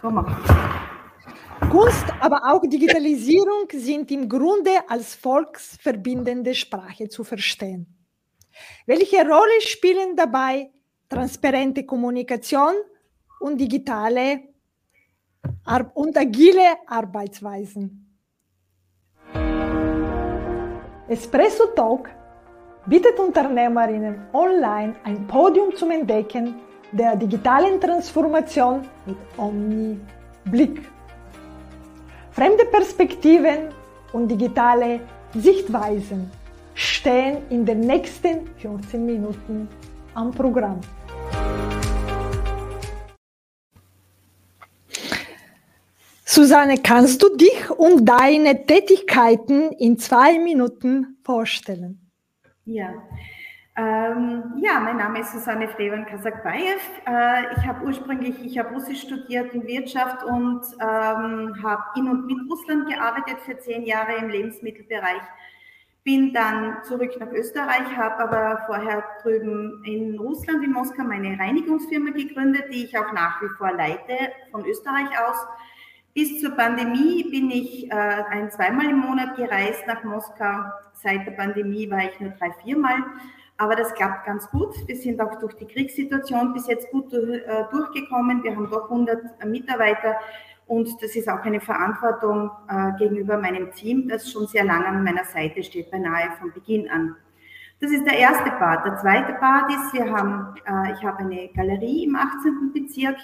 So machen Kunst, aber auch Digitalisierung sind im Grunde als volksverbindende Sprache zu verstehen. Welche Rolle spielen dabei transparente Kommunikation und digitale und agile Arbeitsweisen? Espresso Talk bietet Unternehmerinnen online ein Podium zum Entdecken der digitalen Transformation mit Omni-Blick. Fremde Perspektiven und digitale Sichtweisen stehen in den nächsten 14 Minuten am Programm. Susanne, kannst du dich und deine Tätigkeiten in zwei Minuten vorstellen? Ja, ähm, ja, mein Name ist Susanne Frevan Kasakbayev. Äh, ich habe ursprünglich, ich habe Russisch studiert in Wirtschaft und ähm, habe in und mit Russland gearbeitet für zehn Jahre im Lebensmittelbereich. Bin dann zurück nach Österreich, habe aber vorher drüben in Russland, in Moskau, meine Reinigungsfirma gegründet, die ich auch nach wie vor leite, von Österreich aus. Bis zur Pandemie bin ich äh, ein zweimal im Monat gereist nach Moskau. Seit der Pandemie war ich nur drei, viermal. Aber das klappt ganz gut. Wir sind auch durch die Kriegssituation bis jetzt gut äh, durchgekommen. Wir haben doch 100 Mitarbeiter und das ist auch eine Verantwortung äh, gegenüber meinem Team, das schon sehr lange an meiner Seite steht, beinahe von Beginn an. Das ist der erste Part. Der zweite Part ist, wir haben, äh, ich habe eine Galerie im 18. Bezirk,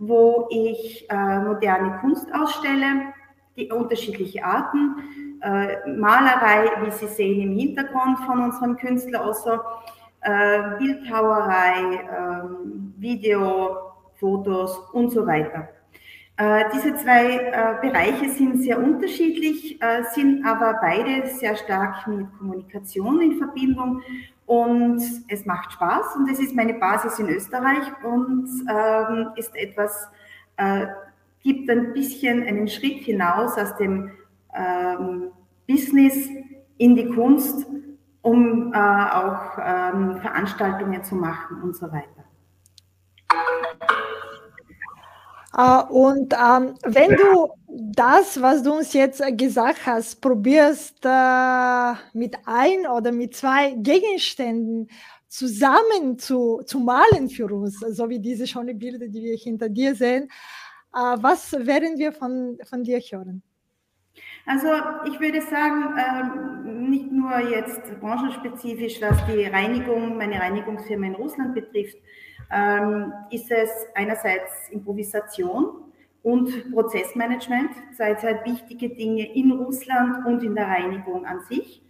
wo ich moderne Kunst ausstelle, die unterschiedliche Arten äh, Malerei, wie Sie sehen im Hintergrund von unserem Künstler, also äh, Bildhauerei, äh, Video, Fotos und so weiter. Äh, diese zwei äh, Bereiche sind sehr unterschiedlich, äh, sind aber beide sehr stark mit Kommunikation in Verbindung und es macht Spaß und es ist meine Basis in Österreich und ähm, ist etwas, gibt ein bisschen einen Schritt hinaus aus dem ähm, Business in die Kunst, um äh, auch ähm, Veranstaltungen zu machen und so weiter. Uh, und ähm, wenn du das, was du uns jetzt gesagt hast, probierst äh, mit ein oder mit zwei Gegenständen zusammen zu, zu malen für uns, so wie diese schönen Bilder, die wir hinter dir sehen, was werden wir von, von dir hören? Also ich würde sagen, ähm, nicht nur jetzt branchenspezifisch, was die Reinigung, meine Reinigungsfirma in Russland betrifft, ähm, ist es einerseits Improvisation und Prozessmanagement, zwei, zwei wichtige Dinge in Russland und in der Reinigung an sich.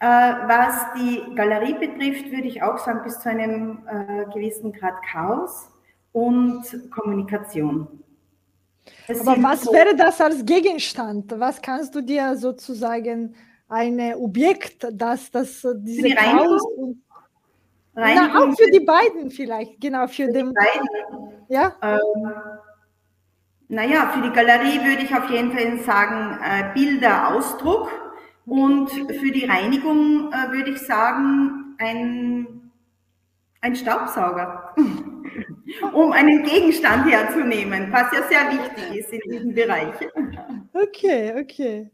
Äh, was die Galerie betrifft, würde ich auch sagen, bis zu einem äh, gewissen Grad Chaos und Kommunikation. Aber was wäre das als Gegenstand? Was kannst du dir sozusagen ein Objekt, das das diese die Chaos und na, auch für die beiden vielleicht, genau für, für den beiden. Ja. Ähm, naja, für die Galerie würde ich auf jeden Fall sagen äh, Bilder, Ausdruck und für die Reinigung äh, würde ich sagen ein, ein Staubsauger. Um einen Gegenstand herzunehmen, was ja sehr wichtig ist in diesem Bereich. Okay, okay.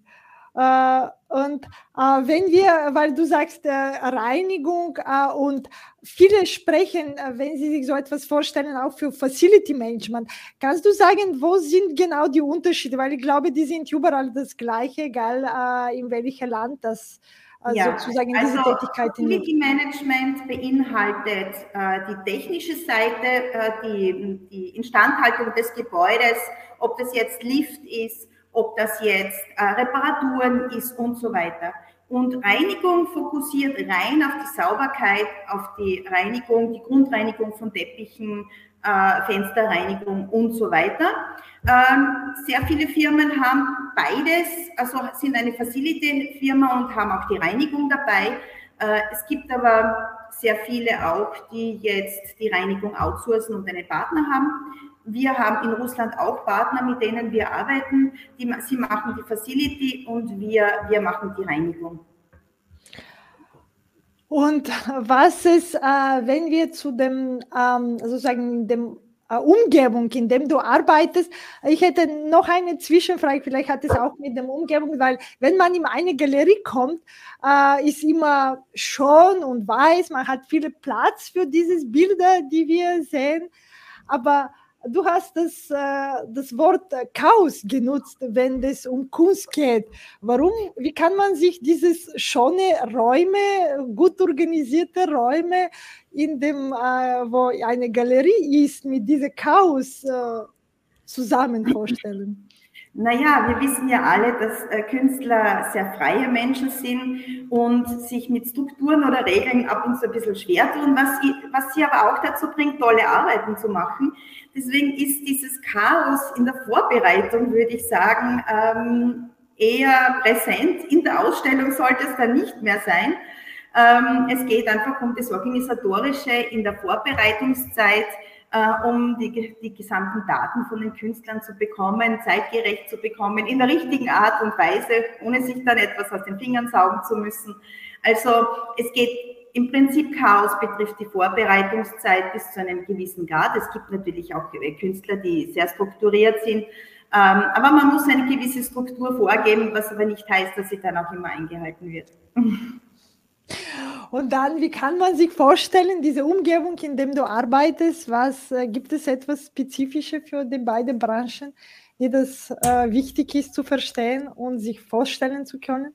Uh, und uh, wenn wir, weil du sagst äh, Reinigung äh, und viele sprechen, äh, wenn sie sich so etwas vorstellen, auch für Facility Management, kannst du sagen, wo sind genau die Unterschiede? Weil ich glaube, die sind überall das Gleiche, egal äh, in welchem Land das also ja, sozusagen diese also Tätigkeit. Facility Management beinhaltet äh, die technische Seite, äh, die, die Instandhaltung des Gebäudes, ob das jetzt Lift ist, ob das jetzt äh, Reparaturen ist und so weiter. Und Reinigung fokussiert rein auf die Sauberkeit, auf die Reinigung, die Grundreinigung von Teppichen, äh, Fensterreinigung und so weiter. Ähm, sehr viele Firmen haben beides, also sind eine Facility-Firma und haben auch die Reinigung dabei. Äh, es gibt aber sehr viele auch, die jetzt die Reinigung outsourcen und einen Partner haben. Wir haben in Russland auch Partner, mit denen wir arbeiten. Die, sie machen die Facility und wir, wir machen die Reinigung. Und was ist, äh, wenn wir zu dem ähm, sozusagen dem Umgebung, in dem du arbeitest. Ich hätte noch eine Zwischenfrage, vielleicht hat es auch mit der Umgebung, weil wenn man in eine Galerie kommt, äh, ist immer schon und weiß, man hat viel Platz für diese Bilder, die wir sehen, aber du hast das, äh, das Wort Chaos genutzt, wenn es um Kunst geht. Warum? Wie kann man sich dieses schöne Räume, gut organisierte Räume, in dem, äh, wo eine Galerie ist, mit diesem Chaos äh, zusammen vorstellen? Naja, wir wissen ja alle, dass äh, Künstler sehr freie Menschen sind und sich mit Strukturen oder Regeln ab und zu ein bisschen schwer tun, was sie, was sie aber auch dazu bringt, tolle Arbeiten zu machen. Deswegen ist dieses Chaos in der Vorbereitung, würde ich sagen, ähm, eher präsent. In der Ausstellung sollte es dann nicht mehr sein. Ähm, es geht einfach um das Organisatorische in der Vorbereitungszeit, um die, die gesamten Daten von den Künstlern zu bekommen, zeitgerecht zu bekommen, in der richtigen Art und Weise, ohne sich dann etwas aus den Fingern saugen zu müssen. Also es geht im Prinzip Chaos betrifft die Vorbereitungszeit bis zu einem gewissen Grad. Es gibt natürlich auch Künstler, die sehr strukturiert sind. Ähm, aber man muss eine gewisse Struktur vorgeben, was aber nicht heißt, dass sie dann auch immer eingehalten wird. Und dann, wie kann man sich vorstellen, diese Umgebung, in der du arbeitest, was äh, gibt es etwas Spezifisches für die beiden Branchen, die das äh, wichtig ist zu verstehen und sich vorstellen zu können?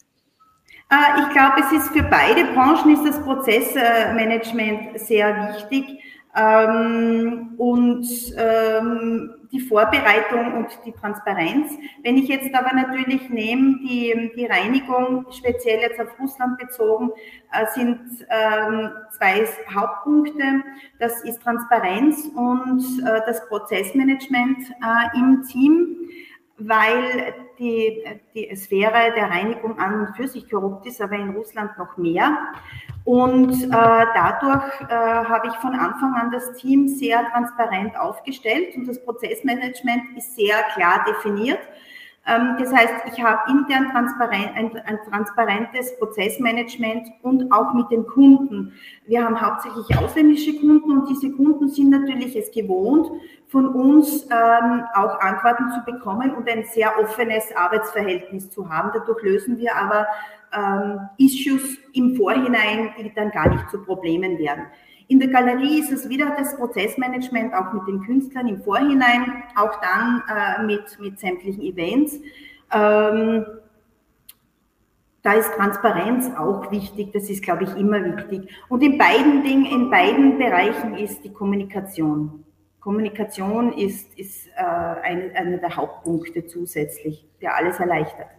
Äh, ich glaube, es ist für beide Branchen ist das Prozessmanagement sehr wichtig. Ähm, und ähm, die Vorbereitung und die Transparenz. Wenn ich jetzt aber natürlich nehme, die, die Reinigung, speziell jetzt auf Russland bezogen, äh, sind ähm, zwei Hauptpunkte. Das ist Transparenz und äh, das Prozessmanagement äh, im Team weil die, die Sphäre der Reinigung an und für sich korrupt ist, aber in Russland noch mehr. Und äh, dadurch äh, habe ich von Anfang an das Team sehr transparent aufgestellt und das Prozessmanagement ist sehr klar definiert. Ähm, das heißt, ich habe intern transparent, ein, transparentes Prozessmanagement und auch mit den Kunden. Wir haben hauptsächlich ausländische Kunden und diese Kunden sind natürlich es gewohnt, von uns ähm, auch Antworten zu bekommen und ein sehr offenes Arbeitsverhältnis zu haben. Dadurch lösen wir aber ähm, Issues im Vorhinein, die dann gar nicht zu Problemen werden. In der Galerie ist es wieder das Prozessmanagement auch mit den Künstlern im Vorhinein, auch dann äh, mit, mit sämtlichen Events. Ähm, da ist Transparenz auch wichtig, das ist, glaube ich, immer wichtig. Und in beiden Dingen, in beiden Bereichen ist die Kommunikation. Kommunikation ist, ist äh, einer eine der Hauptpunkte zusätzlich, der alles erleichtert.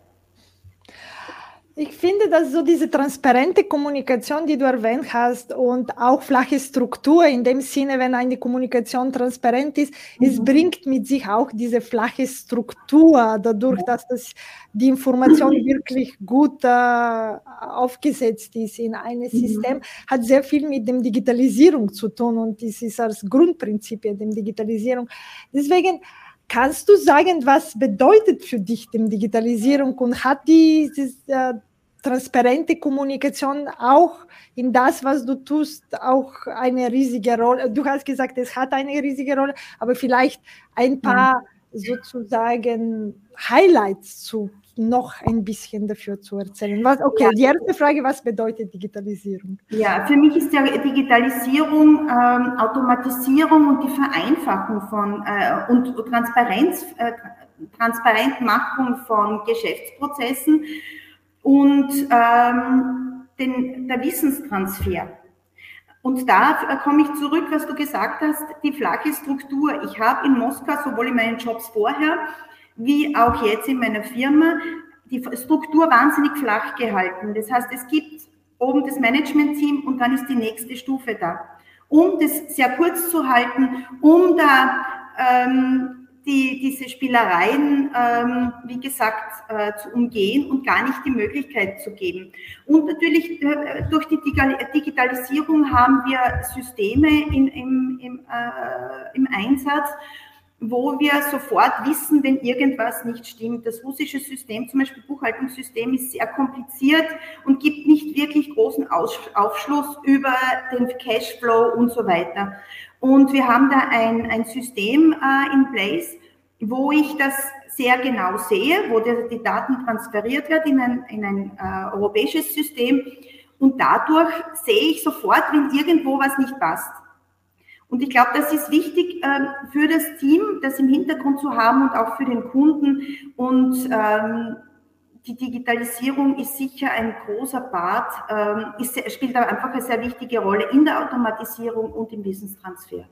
Ich finde, dass so diese transparente Kommunikation, die du erwähnt hast, und auch flache Struktur, in dem Sinne, wenn eine Kommunikation transparent ist, mhm. es bringt mit sich auch diese flache Struktur, dadurch, dass das, die Information mhm. wirklich gut äh, aufgesetzt ist in einem mhm. System, hat sehr viel mit dem Digitalisierung zu tun und das ist als Grundprinzip der Digitalisierung. Deswegen, Kannst du sagen, was bedeutet für dich die Digitalisierung und hat diese äh, transparente Kommunikation auch in das, was du tust, auch eine riesige Rolle? Du hast gesagt, es hat eine riesige Rolle, aber vielleicht ein paar ja. Sozusagen Highlights zu noch ein bisschen dafür zu erzählen. Was, okay, die erste Frage, was bedeutet Digitalisierung? Ja, für mich ist ja Digitalisierung ähm, Automatisierung und die Vereinfachung von äh, und Transparenz, äh, Transparentmachung von Geschäftsprozessen und ähm, den, der Wissenstransfer. Und da komme ich zurück, was du gesagt hast, die flache Struktur. Ich habe in Moskau sowohl in meinen Jobs vorher wie auch jetzt in meiner Firma die Struktur wahnsinnig flach gehalten. Das heißt, es gibt oben das Management-Team und dann ist die nächste Stufe da. Um das sehr kurz zu halten, um da ähm, die, diese Spielereien, ähm, wie gesagt, äh, zu umgehen und gar nicht die Möglichkeit zu geben. Und natürlich äh, durch die Digitalisierung haben wir Systeme in, im, im, äh, im Einsatz, wo wir sofort wissen, wenn irgendwas nicht stimmt. Das russische System, zum Beispiel Buchhaltungssystem, ist sehr kompliziert und gibt nicht wirklich großen Aufschluss über den Cashflow und so weiter. Und wir haben da ein, ein System äh, in place, wo ich das sehr genau sehe, wo die, die Daten transferiert werden in ein, in ein äh, europäisches System. Und dadurch sehe ich sofort, wenn irgendwo was nicht passt. Und ich glaube, das ist wichtig äh, für das Team, das im Hintergrund zu haben und auch für den Kunden. Und ähm, die Digitalisierung ist sicher ein großer Part, ähm, ist, spielt aber einfach eine sehr wichtige Rolle in der Automatisierung und im Wissenstransfer.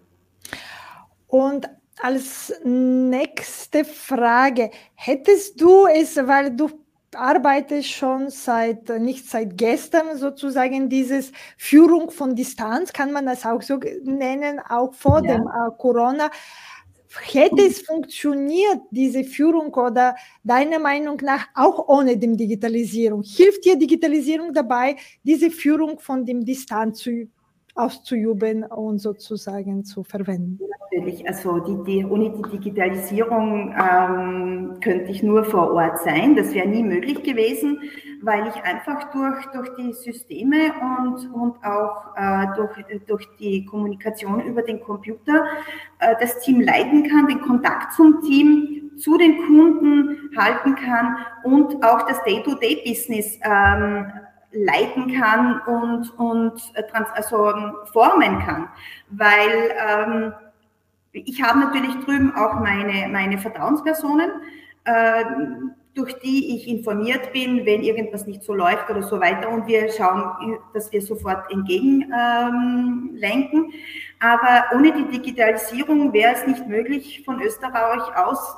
Und als nächste Frage, hättest du es, weil du arbeitest schon seit, nicht seit gestern sozusagen, dieses Führung von Distanz, kann man das auch so nennen, auch vor ja. dem äh, Corona. Hätte es funktioniert, diese Führung oder deiner Meinung nach auch ohne die Digitalisierung? Hilft dir Digitalisierung dabei, diese Führung von dem Distanz zu auszuüben und sozusagen zu verwenden. Natürlich, also die, die, ohne die Digitalisierung ähm, könnte ich nur vor Ort sein. Das wäre nie möglich gewesen, weil ich einfach durch, durch die Systeme und, und auch äh, durch, durch die Kommunikation über den Computer äh, das Team leiten kann, den Kontakt zum Team, zu den Kunden halten kann und auch das Day-to-Day-Business ähm, leiten kann und, und äh, also ähm, formen kann. Weil ähm, ich habe natürlich drüben auch meine, meine Vertrauenspersonen, äh, durch die ich informiert bin, wenn irgendwas nicht so läuft oder so weiter. Und wir schauen, dass wir sofort entgegenlenken. Ähm, Aber ohne die Digitalisierung wäre es nicht möglich, von Österreich aus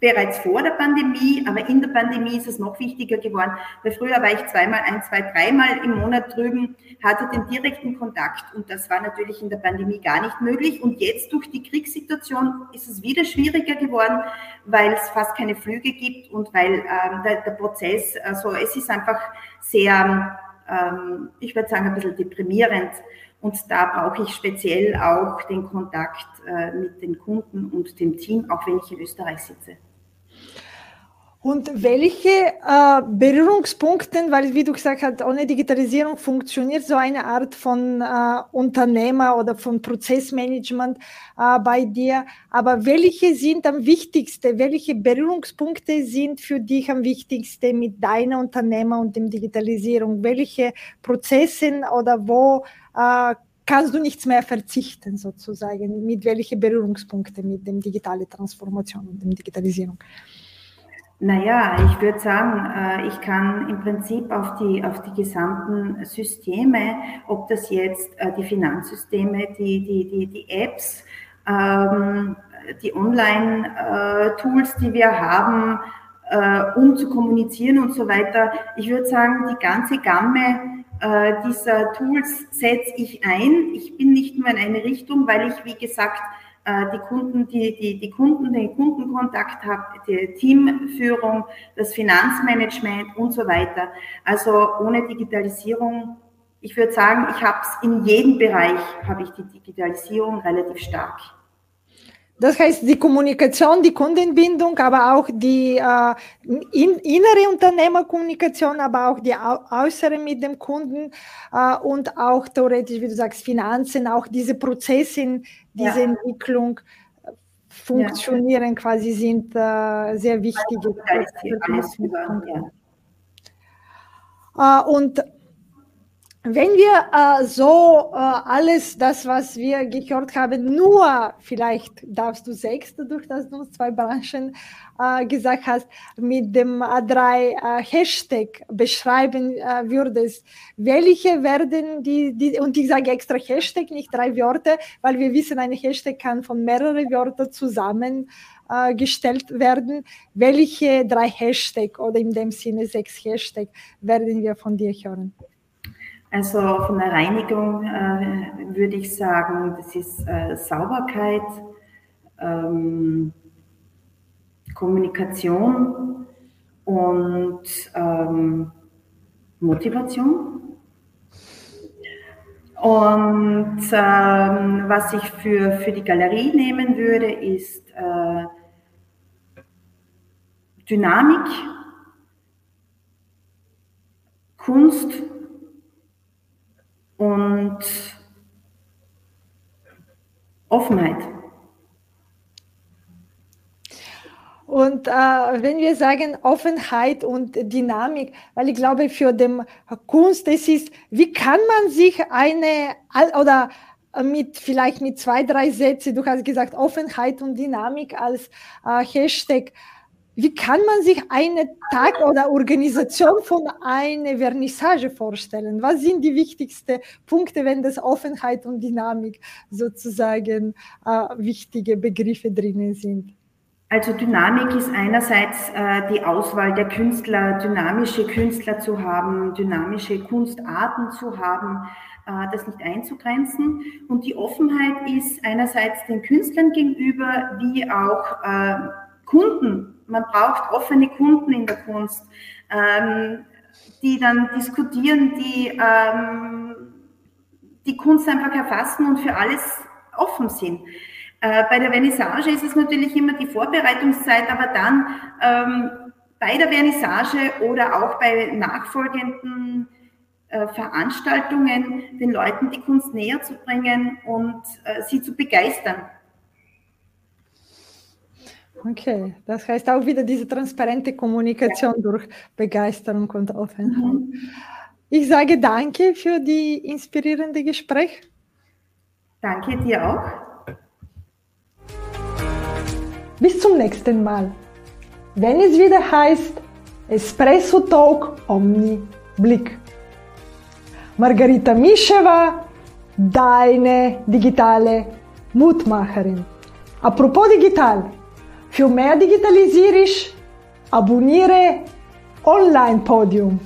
bereits vor der Pandemie, aber in der Pandemie ist es noch wichtiger geworden, weil früher war ich zweimal, ein, zwei, dreimal im Monat drüben, hatte den direkten Kontakt und das war natürlich in der Pandemie gar nicht möglich und jetzt durch die Kriegssituation ist es wieder schwieriger geworden, weil es fast keine Flüge gibt und weil ähm, der, der, Prozess, also es ist einfach sehr, ähm, ich würde sagen, ein bisschen deprimierend. Und da brauche ich speziell auch den Kontakt äh, mit den Kunden und dem Team, auch wenn ich in Österreich sitze. Und welche äh, Berührungspunkte, weil wie du gesagt hast, ohne Digitalisierung funktioniert so eine Art von äh, Unternehmer oder von Prozessmanagement äh, bei dir. Aber welche sind am wichtigsten? Welche Berührungspunkte sind für dich am wichtigsten mit deiner Unternehmer und dem Digitalisierung? Welche Prozesse oder wo äh, kannst du nichts mehr verzichten sozusagen? Mit welchen Berührungspunkten mit dem digitale Transformation und dem Digitalisierung? Naja, ich würde sagen, äh, ich kann im Prinzip auf die, auf die gesamten Systeme, ob das jetzt äh, die Finanzsysteme, die, die, die, die Apps, ähm, die Online-Tools, die wir haben, äh, um zu kommunizieren und so weiter. Ich würde sagen, die ganze Gamme dieser Tools setze ich ein. Ich bin nicht nur in eine Richtung, weil ich, wie gesagt, äh, die Kunden, die, die, die Kunden, den Kundenkontakt habe, die Teamführung, das Finanzmanagement und so weiter. Also ohne Digitalisierung, ich würde sagen, ich habe es in jedem Bereich, habe ich die Digitalisierung relativ stark. Das heißt, die Kommunikation, die Kundenbindung, aber auch die äh, in, innere Unternehmerkommunikation, aber auch die au äußere mit dem Kunden äh, und auch theoretisch, wie du sagst, Finanzen, auch diese Prozesse, diese ja. Entwicklung äh, funktionieren ja. quasi, sind äh, sehr wichtige. Ja. Äh, und wenn wir äh, so äh, alles das, was wir gehört haben, nur vielleicht darfst du sechs, durch das du zwei Branchen äh, gesagt hast, mit dem A3 äh, Hashtag beschreiben äh, würdest, welche werden die, die, und ich sage extra Hashtag, nicht drei Wörter, weil wir wissen, ein Hashtag kann von mehreren Wörtern zusammengestellt werden. Welche drei Hashtag oder in dem Sinne sechs Hashtag werden wir von dir hören? Also von der Reinigung äh, würde ich sagen, das ist äh, Sauberkeit, ähm, Kommunikation und ähm, Motivation. Und ähm, was ich für, für die Galerie nehmen würde, ist äh, Dynamik, Kunst und Offenheit. Und äh, wenn wir sagen Offenheit und Dynamik, weil ich glaube, für den Kunst es ist, wie kann man sich eine oder mit vielleicht mit zwei, drei Sätzen, du hast gesagt Offenheit und Dynamik als äh, Hashtag, wie kann man sich einen Tag oder Organisation von einer Vernissage vorstellen? Was sind die wichtigsten Punkte, wenn das Offenheit und Dynamik sozusagen äh, wichtige Begriffe drinnen sind? Also Dynamik ist einerseits äh, die Auswahl der Künstler, dynamische Künstler zu haben, dynamische Kunstarten zu haben, äh, das nicht einzugrenzen. Und die Offenheit ist einerseits den Künstlern gegenüber, wie auch äh, Kunden. Man braucht offene Kunden in der Kunst, ähm, die dann diskutieren, die ähm, die Kunst einfach erfassen und für alles offen sind. Äh, bei der Vernissage ist es natürlich immer die Vorbereitungszeit, aber dann ähm, bei der Vernissage oder auch bei nachfolgenden äh, Veranstaltungen den Leuten die Kunst näher zu bringen und äh, sie zu begeistern. Okay, das heißt auch wieder diese transparente Kommunikation ja. durch Begeisterung und Offenheit. Mhm. Ich sage danke für die inspirierende Gespräch. Danke dir auch. Bis zum nächsten Mal. Wenn es wieder heißt Espresso Talk Omni Blick. Margarita Mischewa, deine digitale Mutmacherin. Apropos digital, für mehr Digitalisierung abonniere Online Podium.